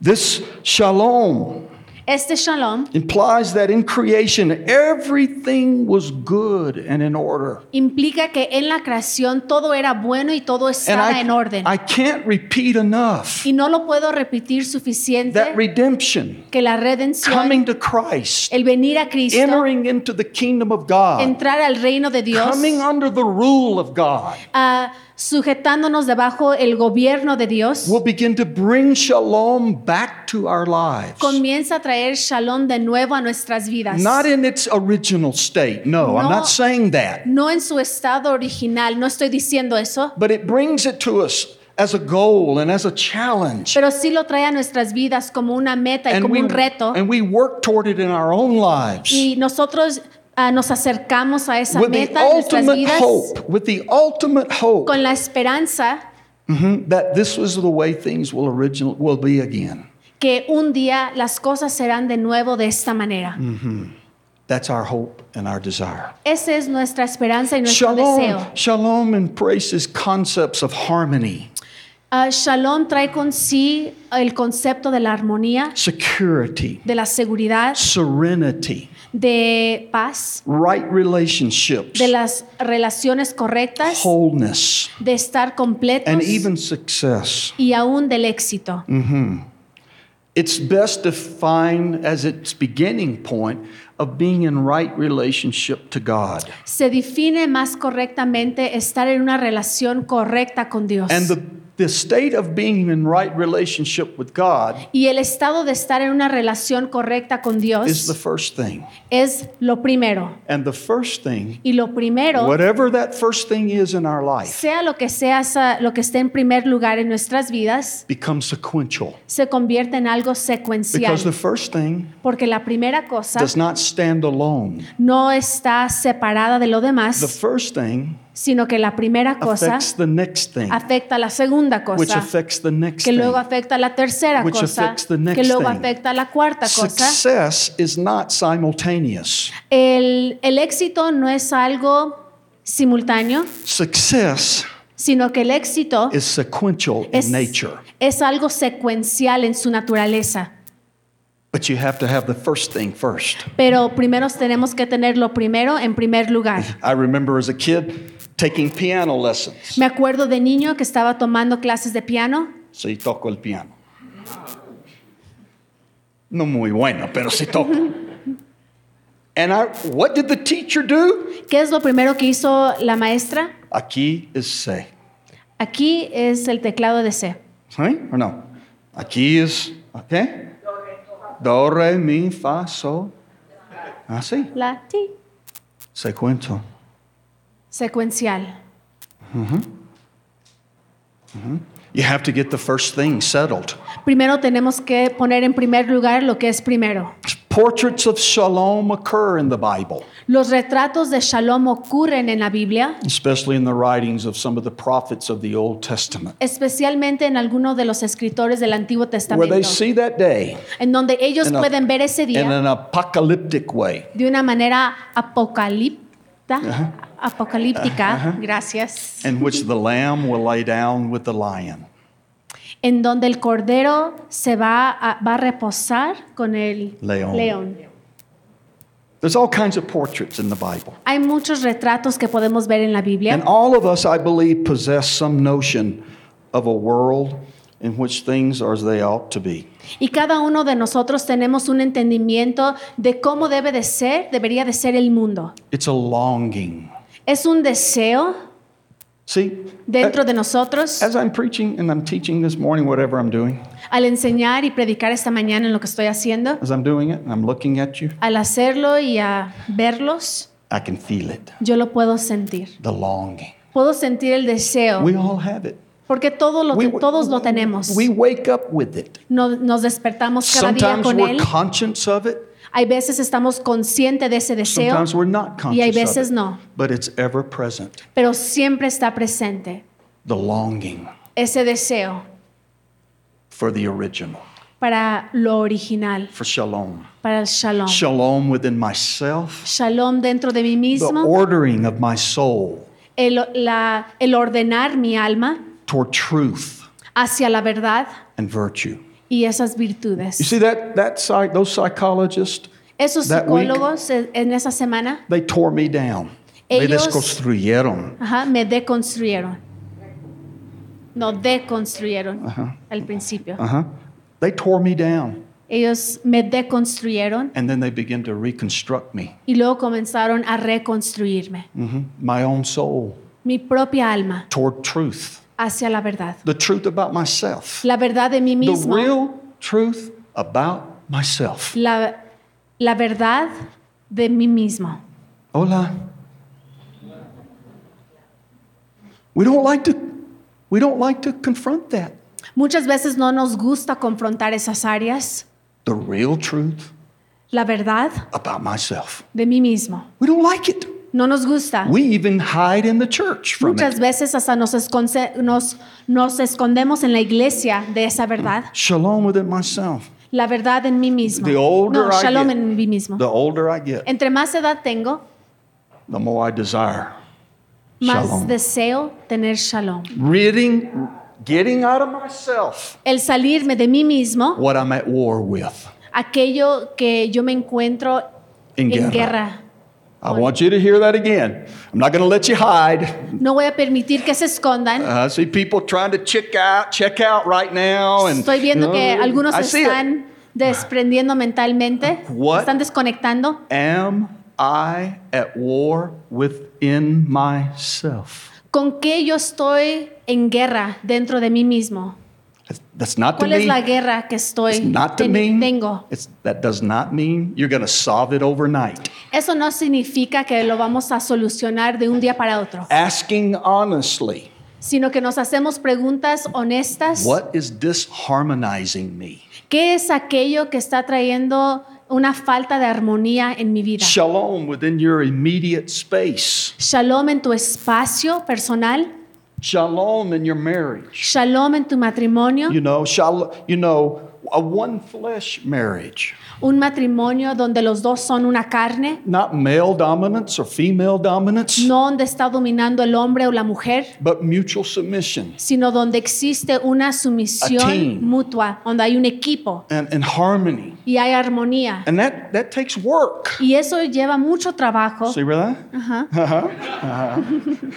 This shalom Este shalom implies that in creation everything was good and in order. implica que en la creación todo era bueno y todo estaba en orden. I, can't repeat enough y no lo puedo repetir suficiente that redemption, que la redención, coming to Christ, el venir a Cristo, entering into the kingdom of God, entrar al reino de Dios, coming under the rule of God, ah, sujetándonos debajo el gobierno de Dios, will begin to bring shalom back to our lives. comienza a traer shalom de nuevo a nuestras vidas. Not in its original state. No, I'm No. not saying that. no en su estado original, no estoy diciendo eso, But it brings it to us as a goal and as a challenge. pero sí lo trae a nuestras vidas como una meta y And como we, un reto. and we work toward it in our own lives. Y nosotros ah, nos acercamos a esa with the meta en nuestras ultimate vidas hope, with the ultimate hope con la esperanza mhm, that this was the way things will original will be again. que un día las cosas serán de nuevo de esta manera. Mm. That's our hope and our desire. Esa es nuestra esperanza y nuestro deseo. Shalom, shalom embraces concepts of harmony, Ah, Shalom trae con sí el concepto de la armonía, security, de la seguridad, serenity, de paz, right relationships, de las relaciones correctas, wholeness, de estar completos and even success. y aún del éxito. It's best defined as its beginning point of being in right relationship to God. Se define más correctamente estar en una relación correcta con Dios. And the, the state of being in right relationship with God y el estado de estar en una relación correcta con is the first thing. es lo primero. And the first thing, Y lo primero, whatever that first thing is in our life, sea lo que sea lo que esté en primer lugar en nuestras vidas, becomes sequential. se convierte en algo secuencial. Because the first thing Porque la primera cosa does not stand alone. no está separada de lo demás. The first thing sino que la primera cosa affects the next thing, afecta a la segunda which cosa, affects the next que luego afecta a la tercera which cosa, affects the next que luego thing. afecta a la cuarta cosa. Success is not simultaneous. El, el éxito no es algo simultáneo, Success sino que el éxito is sequential es, in nature. es algo secuencial en su naturaleza. But you have to have the first thing first. Pero primero tenemos que tener lo primero en primer lugar. I remember as a kid taking piano lessons. Me acuerdo de niño que estaba tomando clases de piano. Sí, toco el piano. No muy bueno, pero sí toco. And I, what did the teacher do? ¿Qué es lo primero que hizo la maestra? Aquí es C. Aquí es el teclado de C. ¿Sí o no? Aquí es, ¿qué? Do, re, mi, fa, sol. Así. La ti. Secuencial. Secuencial. You have to get the first thing settled. Primero tenemos que poner en primer lugar lo que es primero. Portraits of shalom occur in the Bible, Los retratos de Shalom ocurren en la Biblia, especially in the writings of some of the prophets of the Old Testament, especialmente en algunos de los escritores del Antiguo where they Testamento, see that day en donde ellos in, a- pueden ver ese in día an apocalyptic way. de una manera apocalipta, apocalíptica, gracias, in which the lamb will lay down with the lion. en donde el cordero se va a, va a reposar con el León. león. There's all kinds of portraits in the Bible. Hay muchos retratos que podemos ver en la Biblia And all of us, I believe, possess some notion of a world in which things are as they ought to be. Y cada uno de nosotros tenemos un entendimiento de cómo debe de ser, debería de ser el mundo. It's a longing. Es un deseo See, dentro de nosotros as I'm preaching and I'm teaching this morning, whatever I'm doing, al enseñar y predicar esta mañana en lo que estoy haciendo, as I'm doing it and I'm looking at you, al hacerlo y a verlos, I can feel it yo lo puedo sentir. the longing. Puedo sentir el deseo, We all have it. Porque todo lo, We- todos lo tenemos. We wake up with it. No- nos despertamos cada día Sometimes con we're él. conscious of it, Hay veces estamos conscientes de ese deseo, we're not y hay veces of it. no, But it's ever present. pero siempre está presente The longing ese deseo for the original, para lo original, for shalom. para el shalom. Shalom within myself, Shalom dentro de mí the mismo, ordering of my soul el, la- el ordenar mi alma toward truth hacia la verdad and virtue. y esas You see that that psych, those psychologists, Esos that week- psicólogos eh, en esa semana they tore me down. Me Ellos- desconstruyeron. ajá, me deconstruyeron. No, deconstruyeron al principio. Uh-huh. They tore me down. Ellos me deconstruyeron And then they began to reconstruct me. y luego comenzaron a reconstruirme. Mhm. My own soul Mi propia alma toward truth. Hacia la verdad. The truth about myself. La verdad de mí mismo. The real truth about myself. La, la verdad de mí mismo. Hola. We don't like to we don't like to confront that. Muchas veces no nos gusta confrontar esas áreas. The real truth La verdad about myself. de mí mismo. We don't like it. No nos gusta. We even hide in the church from Muchas it. veces hasta nos, esconce- nos, nos escondemos en la iglesia de esa verdad. Shalom within myself. La verdad en mí mismo. The older No, I shalom get, en mí mismo. the older I get, Entre más edad tengo, the more I desire más shalom. deseo tener shalom. Ridding, getting out of myself El salirme de mí mismo, what I'm at war with. aquello que yo me encuentro En en guerra. guerra. I want you to hear that again. I'm not going to let you hide. No voy a permitir que se escondan. Uh, I see people trying to check out, check out right now, and Estoy viendo que you know, algunos I están desprendiendo mentalmente, uh, What? están desconectando. Am I at war within myself? ¿Con qué yo estoy en guerra dentro de mí mismo? That's- That's not to ¿Cuál es me. la guerra que estoy It's not to ten- me. tengo? It's, that does not mean you're going to solve it overnight. Eso no significa que lo vamos a solucionar de un día para otro, Asking honestly, sino que nos hacemos preguntas honestas. what is disharmonizing me? ¿Qué es aquello que está trayendo una falta de armonía en mi vida? Shalom within your immediate space. Shalom en tu espacio personal, Shalom in your marriage. shalom en tu matrimonio, You know, shalom, you know, a one flesh marriage. un matrimonio donde los dos son una carne, Not male dominance or female dominance, no donde está dominando el hombre o la mujer, but mutual submission sino donde existe una sumisión mutua, donde hay un equipo and, and harmony. y hay armonía. And that, that takes work. Y eso lleva mucho trabajo See where that? Uh-huh. Uh-huh.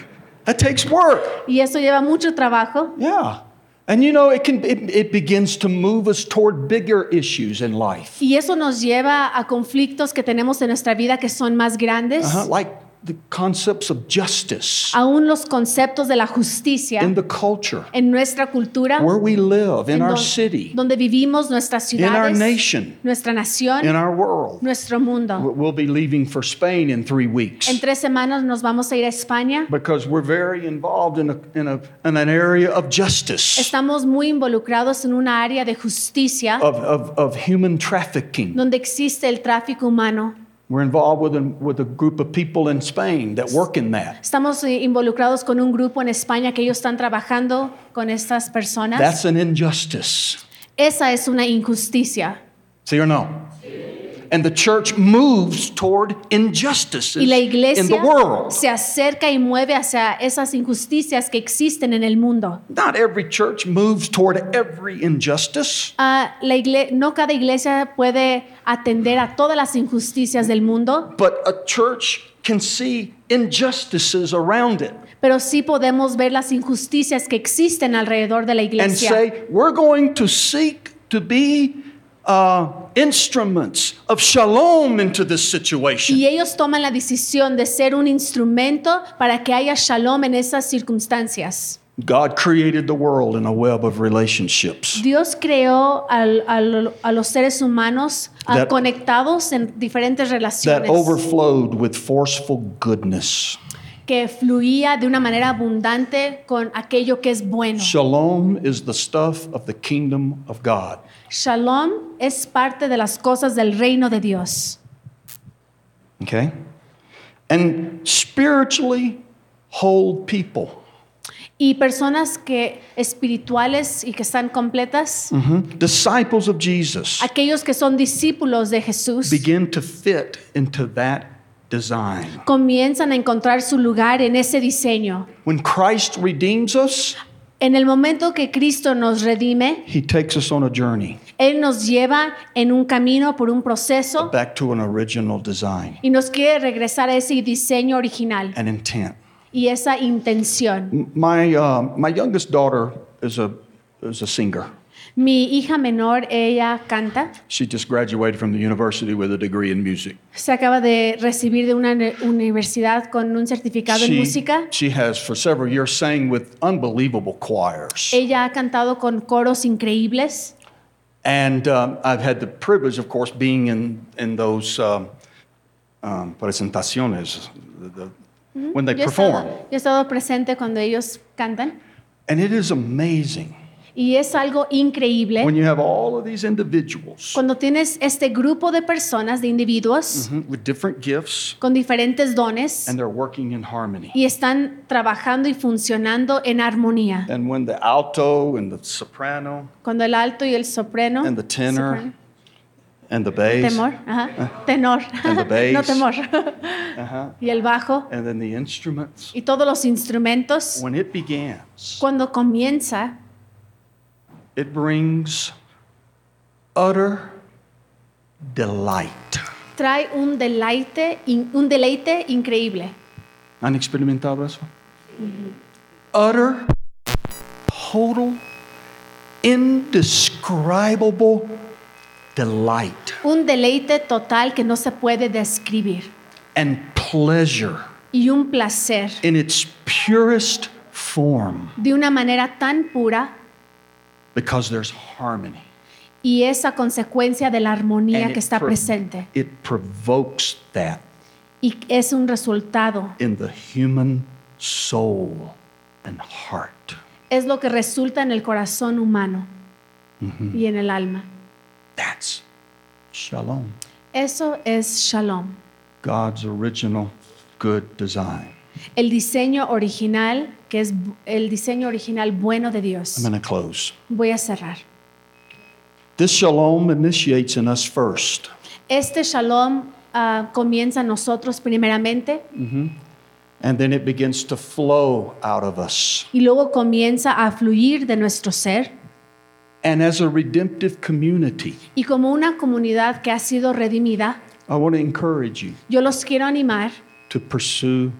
That takes work. y eso lleva mucho trabajo. Yeah. And you know, it can it, it begins to move us toward bigger issues in life. Y eso nos lleva a conflictos que tenemos en nuestra vida que son más grandes, Uh-huh. Like the concepts of justice Aún los conceptos de la justicia in the culture en nuestra cultura, where we live, in our city, donde vivimos, nuestras ciudades, in our nation, nuestra nación, in our world. nuestro mundo. We'll be leaving for Spain in three weeks En tres semanas nos vamos a ir a España. because we're very involved in, a, in, a, in an area of justice, Estamos muy involucrados en una área de justicia of, of, of human trafficking. donde existe el tráfico humano. We're involved with a, with a group of people in Spain that work in that. Estamos involucrados con un grupo en España que ellos están trabajando con estas personas. That's an injustice. Esa es una injusticia. See or no? And the church moves toward injustices Y la in the world. se acerca y mueve hacia esas injusticias que existen en el mundo. Not every church moves toward every injustice, Ah, la no cada iglesia puede atender a todas las injusticias del mundo, but a church can see injustices around it pero sí podemos ver las injusticias que existen alrededor de la iglesia. and say, we're going to seek to be uh, instruments of shalom into this situation. Y ellos toman la decisión de ser un instrumento para que haya shalom en esas circunstancias. God created the world in a web of relationships. Dios creó al- al- a los seres humanos ah, That- conectados en diferentes relaciones. that overflowed with forceful goodness. que fluía de una manera abundante con aquello que es bueno. Shalom is the stuff of the kingdom of God. Shalom es parte de las cosas del reino de Dios. Okay? And spiritually whole people Y personas que espirituales y que están completas, mhm, disciples of Jesus, aquellos que son discípulos de Jesús, begin to fit into that design. comienzan a encontrar su lugar en ese diseño. When Christ redeems us, En el momento que Cristo nos redime, he takes us on a journey Él nos lleva en un camino por un proceso back to an original design y nos quiere regresar a ese diseño original and intent. y esa intención. My, uh, my youngest daughter is a, is a singer. Mi hija menor, ella canta, She just graduated from the university with a degree in music. se acaba de recibir de una uni- universidad con un certificado en She, música. she has, for several years, sang with unbelievable choirs. Ella ha cantado con coros increíbles And um, I've had the privilege, of course, being in, in those um, um, presentaciones, the, the, when they Yo he, perform. estado, yo he estado presente cuando ellos cantan And it is amazing y es algo increíble. When you have all of these individuals cuando tienes este grupo de personas, de individuos mhm, with different gifts con diferentes dones and they're working in harmony. y están trabajando y funcionando en armonía. And when the alto and the soprano Cuando el alto y el soprano, and the tenor soprano, and the bass temor, tenor, And the bass. no temor, uh-huh, y el bajo. And then the instruments, y todos los instrumentos, when it begins, cuando comienza, it brings utter delight. trae un deleite, un deleite increíble. ¿Han experimentado eso? Utter, total, indescribable delight Un deleite total que no se puede describir and pleasure y un placer in its purest form de una manera tan pura because there's harmony. y esa consecuencia de la armonía And que it está pro- presente It provokes that y es un resultado, in the human soul and heart. es lo que resulta en el corazón humano Mm-hmm. y en el alma. That's shalom, Eso es shalom, God's original good design. El diseño original, que es el diseño original bueno de Dios. I'm going to close. Voy a cerrar. This shalom initiates in us first. Este shalom ah, comienza en nosotros primeramente And then it begins to flow out of us. y luego comienza a fluir de nuestro ser. And as a redemptive community, Y como una comunidad que ha sido redimida, I want to encourage you yo los quiero animar to pursue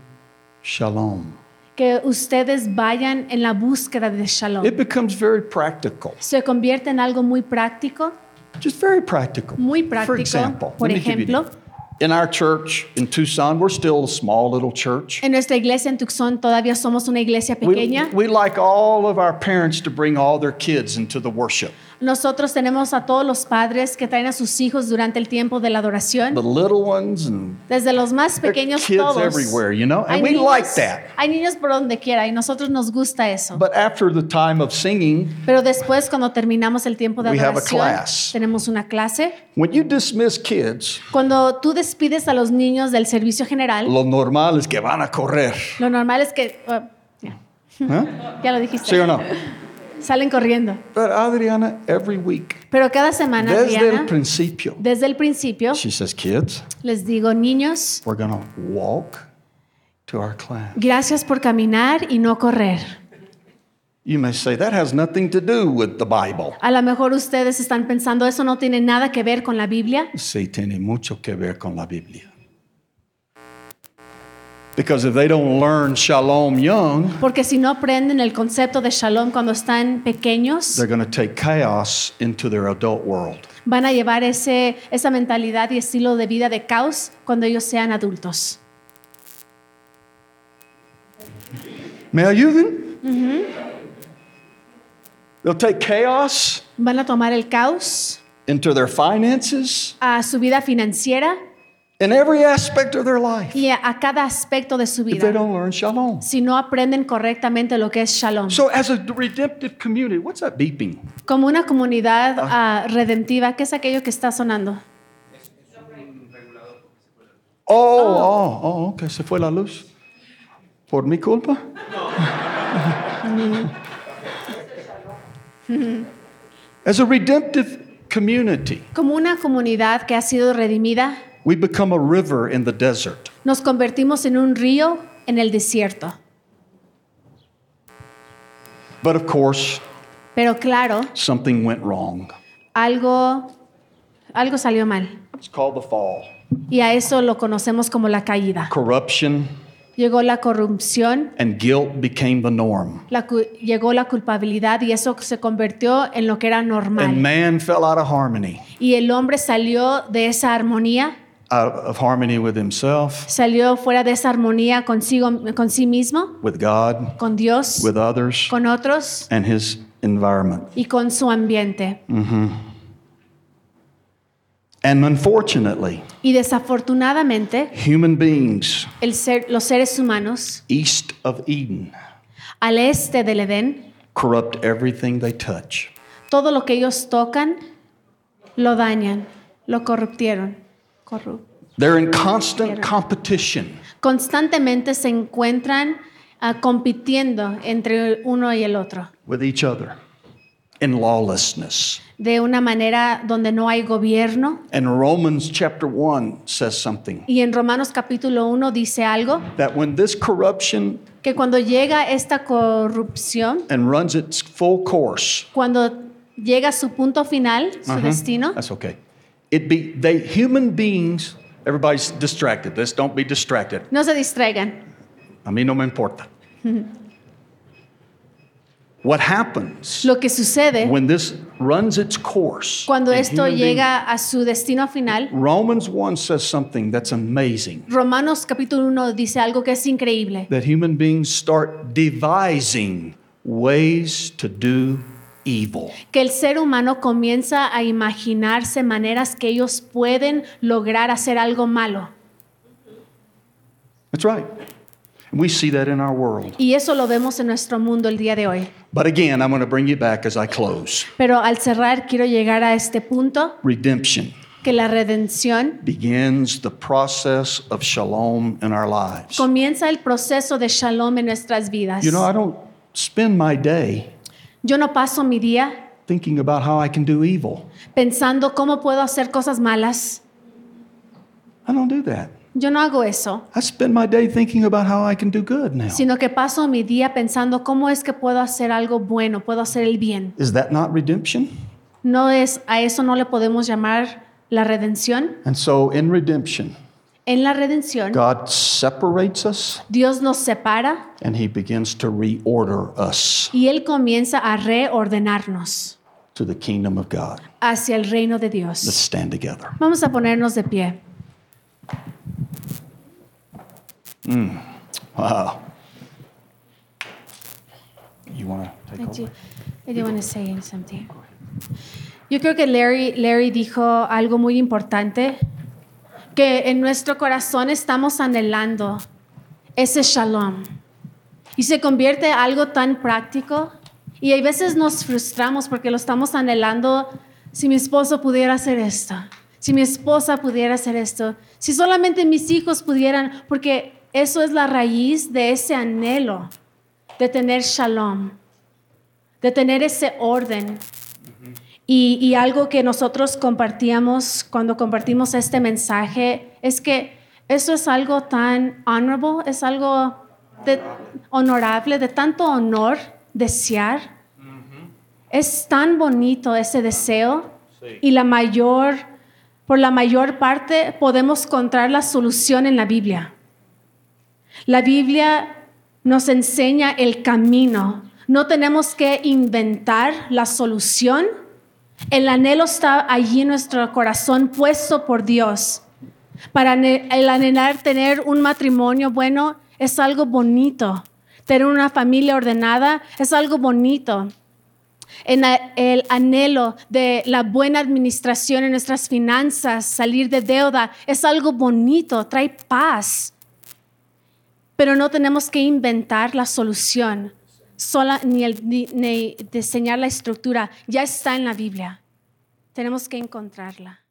shalom. que ustedes vayan en la búsqueda de shalom. It becomes very practical, Se convierte en algo muy práctico, just very practical. muy For example, Por let me give you ejemplo, In our church in Tucson, we're still a small little church. En nuestra iglesia en Tucson todavía somos una iglesia We, pequeña. we like all of our parents to bring all their kids into the worship. Nosotros tenemos a todos los padres que traen a sus hijos durante el tiempo de la The adoración. little ones and Desde los más pequeños kids todos. everywhere, you know, and Hay we niños- like that. Hay niños por donde quiera y nosotros nos gusta eso. but after the time of singing, Pero después, cuando terminamos el tiempo de We have a adoración, class. tenemos una clase. when you dismiss kids, Cuando tú despides a los niños del servicio general, lo normal es que van a correr. lo normal es que... uh, ya, ¿eh? ya lo dijiste. ¿Sí o no? Salen corriendo. But Adriana, every week, Pero cada semana, desde el Adriana, principio, desde el principio, she says, kids, les digo, niños, we're to walk to our class. gracias por caminar y no correr. You may say, that has nothing to do with the Bible. A lo mejor ustedes están pensando, eso no tiene nada que ver con la Biblia. Sí, tiene mucho que ver con la Biblia. Because if they don't learn shalom young, Porque si no aprenden el concepto de shalom cuando están pequeños, they're going to take chaos into their adult world. van a llevar ese, esa mentalidad y estilo de vida de caos cuando ellos sean adultos. ¿Me ayuden? They'll take chaos Van a tomar el caos into their finances a su vida financiera in every aspect of their life y a, cada aspecto de su if they vida don't learn shalom. si no aprenden correctamente lo que es shalom. So, as a redemptive community, what's that beeping? Como una comunidad ah, redentiva, ¿qué es aquello que está sonando? Oh, oh, oh, ok, se fue la luz. ¿Por mi culpa? As a redemptive community, Como una comunidad que ha sido redimida, we become a river in the desert. nos convertimos en un río en el desierto. But of course, Pero claro, something went wrong. algo, algo salió mal. It's called the fall. Y a eso lo conocemos como la caída. Corruption Llegó la corrupción, and guilt became the norm. la cu- llegó la culpabilidad y eso se convirtió en lo que era And normal. man fell out of harmony, Y el hombre salió de esa armonía, out of harmony with himself, salió fuera de esa armonía consigo, con sí mismo, with God, con Dios, with others, con otros and his environment. y con su ambiente. Mm-hmm. And unfortunately, Y desafortunadamente, human beings el ser, los seres humanos east of Eden al este del Edén, corrupt everything they touch. todo lo que ellos tocan lo dañan, lo corruptieron. They're in constant competition Constantemente se encuentran ah, compitiendo entre uno y el otro, with each other in lawlessness. de una manera donde no hay gobierno. And Romans chapter 1 says something Y en Romanos capítulo 1 dice algo, that when this corruption que cuando llega esta corrupción, and runs its full course, cuando llega su punto final, su Uh-huh. destino, That's okay. It be they human beings. Everybody's distracted. Let's don't be distracted. no se distraigan. A mí no me importa. what happens Lo que sucede when this runs its course? cuando esto human beings- llega a su destino final, Romans 1 says something that's amazing. Romanos capítulo 1 dice algo que es increíble, That human beings start devising ways to do evil. que el ser humano comienza a imaginarse maneras que ellos pueden lograr hacer algo malo. That's right. We see that in our world. Y eso lo vemos en nuestro mundo el día de hoy. But again, I'm going to bring you back as I close. Pero al cerrar quiero llegar a este punto, Redemption que la redención begins the process of shalom in our lives. comienza el proceso de shalom en nuestras vidas. You know, I don't spend my day Yo no paso mi día thinking about how I can do evil. pensando cómo puedo hacer cosas malas. I don't do that. Yo no hago eso, I spend my day thinking about how I can do good now. sino que paso mi día pensando cómo es que puedo hacer algo bueno, puedo hacer el bien. Is that not redemption? No es a eso no le podemos llamar la redención. And so in redemption, En la redención, God separates us Dios nos separa and he begins to reorder us y él comienza a reordenarnos to the kingdom of God. hacia el reino de Let's Dios. stand together. Vamos a ponernos de pie. Wow. You want to take I over? do, I do want to say something. Yo creo que Larry, Larry dijo algo muy importante, que en nuestro corazón estamos anhelando ese shalom. Y se convierte en algo tan práctico. Y hay veces nos frustramos porque lo estamos anhelando. Si mi esposo pudiera hacer esto, si mi esposa pudiera hacer esto, si solamente mis hijos pudieran, porque eso es la raíz de ese anhelo de tener shalom, de tener ese orden. Y, y algo que nosotros compartíamos cuando compartimos este mensaje es que eso es algo tan honorable, es algo de- honorable, de tanto honor desear. Es tan bonito ese deseo y la mayor, por la mayor parte podemos encontrar la solución en la Biblia. La Biblia nos enseña el camino. No tenemos que inventar la solución. El anhelo está allí en nuestro corazón puesto por Dios. Para el anhelar tener un matrimonio bueno es algo bonito. Tener una familia ordenada es algo bonito. En el anhelo de la buena administración en nuestras finanzas, salir de deuda, es algo bonito, trae paz. Pero no tenemos que inventar la solución, sola, ni, el- ni- ni diseñar la estructura. Ya está en la Biblia. Tenemos que encontrarla.